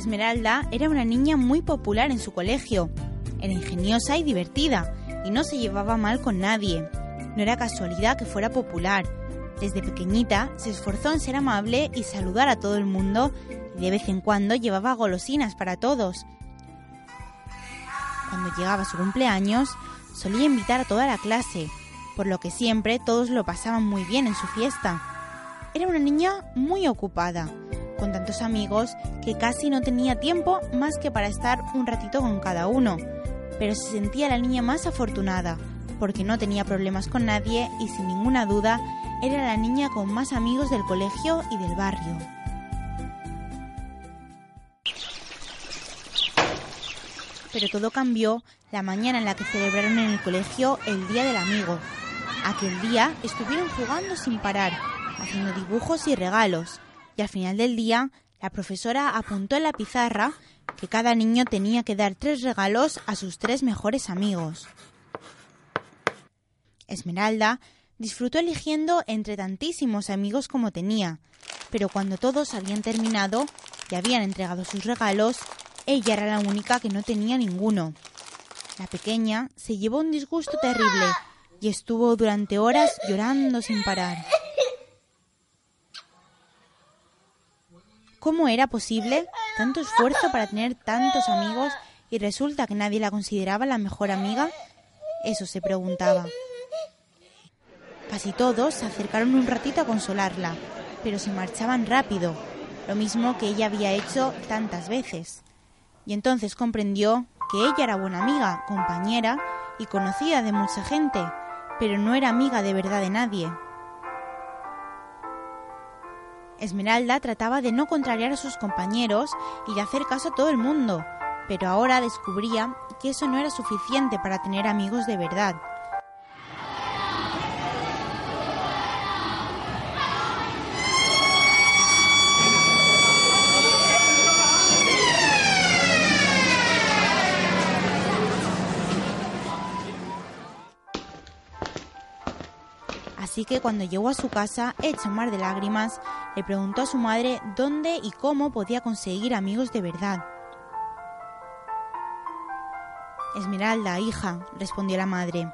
Esmeralda era una niña muy popular en su colegio. Era ingeniosa y divertida, y no se llevaba mal con nadie. No era casualidad que fuera popular. Desde pequeñita se esforzó en ser amable y saludar a todo el mundo, y de vez en cuando llevaba golosinas para todos. Cuando llegaba su cumpleaños, solía invitar a toda la clase, por lo que siempre todos lo pasaban muy bien en su fiesta. Era una niña muy ocupada, con tantos amigos que casi no tenía tiempo más que para estar un ratito con cada uno, pero se sentía la niña más afortunada, porque no tenía problemas con nadie y sin ninguna duda era la niña con más amigos del colegio y del barrio. Pero todo cambió la mañana en la que celebraron en el colegio el Día del Amigo. Aquel día estuvieron jugando sin parar, haciendo dibujos y regalos, y al final del día la profesora apuntó en la pizarra que cada niño tenía que dar tres regalos a sus tres mejores amigos. Esmeralda disfrutó eligiendo entre tantísimos amigos como tenía, pero cuando todos habían terminado y habían entregado sus regalos, ella era la única que no tenía ninguno. La pequeña se llevó un disgusto terrible y estuvo durante horas llorando sin parar. ¿Cómo era posible tanto esfuerzo para tener tantos amigos y resulta que nadie la consideraba la mejor amiga? Eso se preguntaba. Casi todos se acercaron un ratito a consolarla, pero se marchaban rápido, lo mismo que ella había hecho tantas veces. Y entonces comprendió que ella era buena amiga, compañera y conocida de mucha gente, pero no era amiga de verdad de nadie. Esmeralda trataba de no contrariar a sus compañeros y de hacer caso a todo el mundo, pero ahora descubría que eso no era suficiente para tener amigos de verdad. Así que cuando llegó a su casa, hecha un mar de lágrimas, le preguntó a su madre dónde y cómo podía conseguir amigos de verdad. Esmeralda, hija, respondió la madre.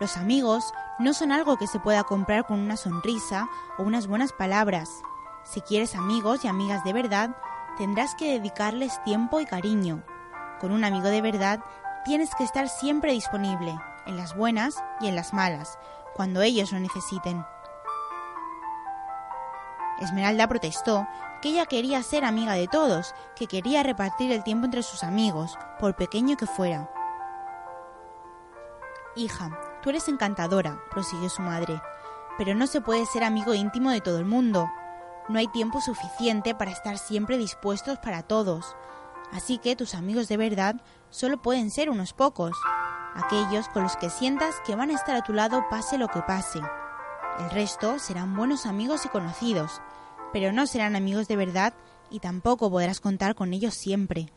Los amigos no son algo que se pueda comprar con una sonrisa o unas buenas palabras. Si quieres amigos y amigas de verdad, tendrás que dedicarles tiempo y cariño. Con un amigo de verdad, tienes que estar siempre disponible, en las buenas y en las malas, cuando ellos lo necesiten. Esmeralda protestó que ella quería ser amiga de todos, que quería repartir el tiempo entre sus amigos, por pequeño que fuera. Hija, tú eres encantadora, prosiguió su madre, pero no se puede ser amigo íntimo de todo el mundo. No hay tiempo suficiente para estar siempre dispuestos para todos. Así que tus amigos de verdad solo pueden ser unos pocos, aquellos con los que sientas que van a estar a tu lado pase lo que pase. El resto serán buenos amigos y conocidos, pero no serán amigos de verdad y tampoco podrás contar con ellos siempre.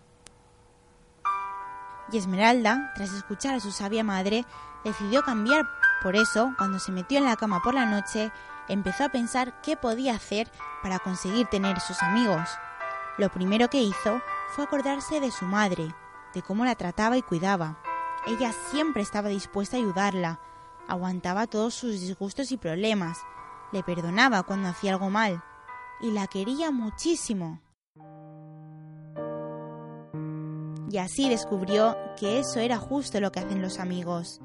Y Esmeralda, tras escuchar a su sabia madre, decidió cambiar. Por eso, cuando se metió en la cama por la noche, empezó a pensar qué podía hacer para conseguir tener sus amigos. Lo primero que hizo fue acordarse de su madre, de cómo la trataba y cuidaba. Ella siempre estaba dispuesta a ayudarla, aguantaba todos sus disgustos y problemas, le perdonaba cuando hacía algo mal, y la quería muchísimo. Y así descubrió que eso era justo lo que hacen los amigos.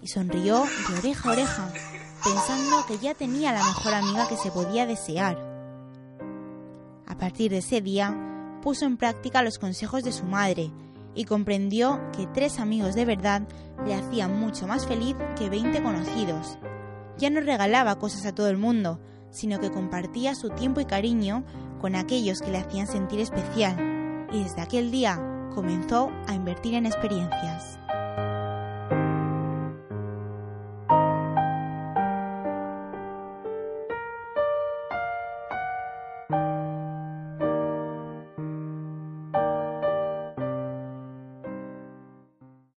Y sonrió de oreja a oreja, pensando que ya tenía la mejor amiga que se podía desear. A partir de ese día, puso en práctica los consejos de su madre y comprendió que tres amigos de verdad le hacían mucho más feliz que veinte conocidos. ya no regalaba cosas a todo el mundo, sino que compartía su tiempo y cariño con aquellos que le hacían sentir especial. Y desde aquel día comenzó a invertir en experiencias.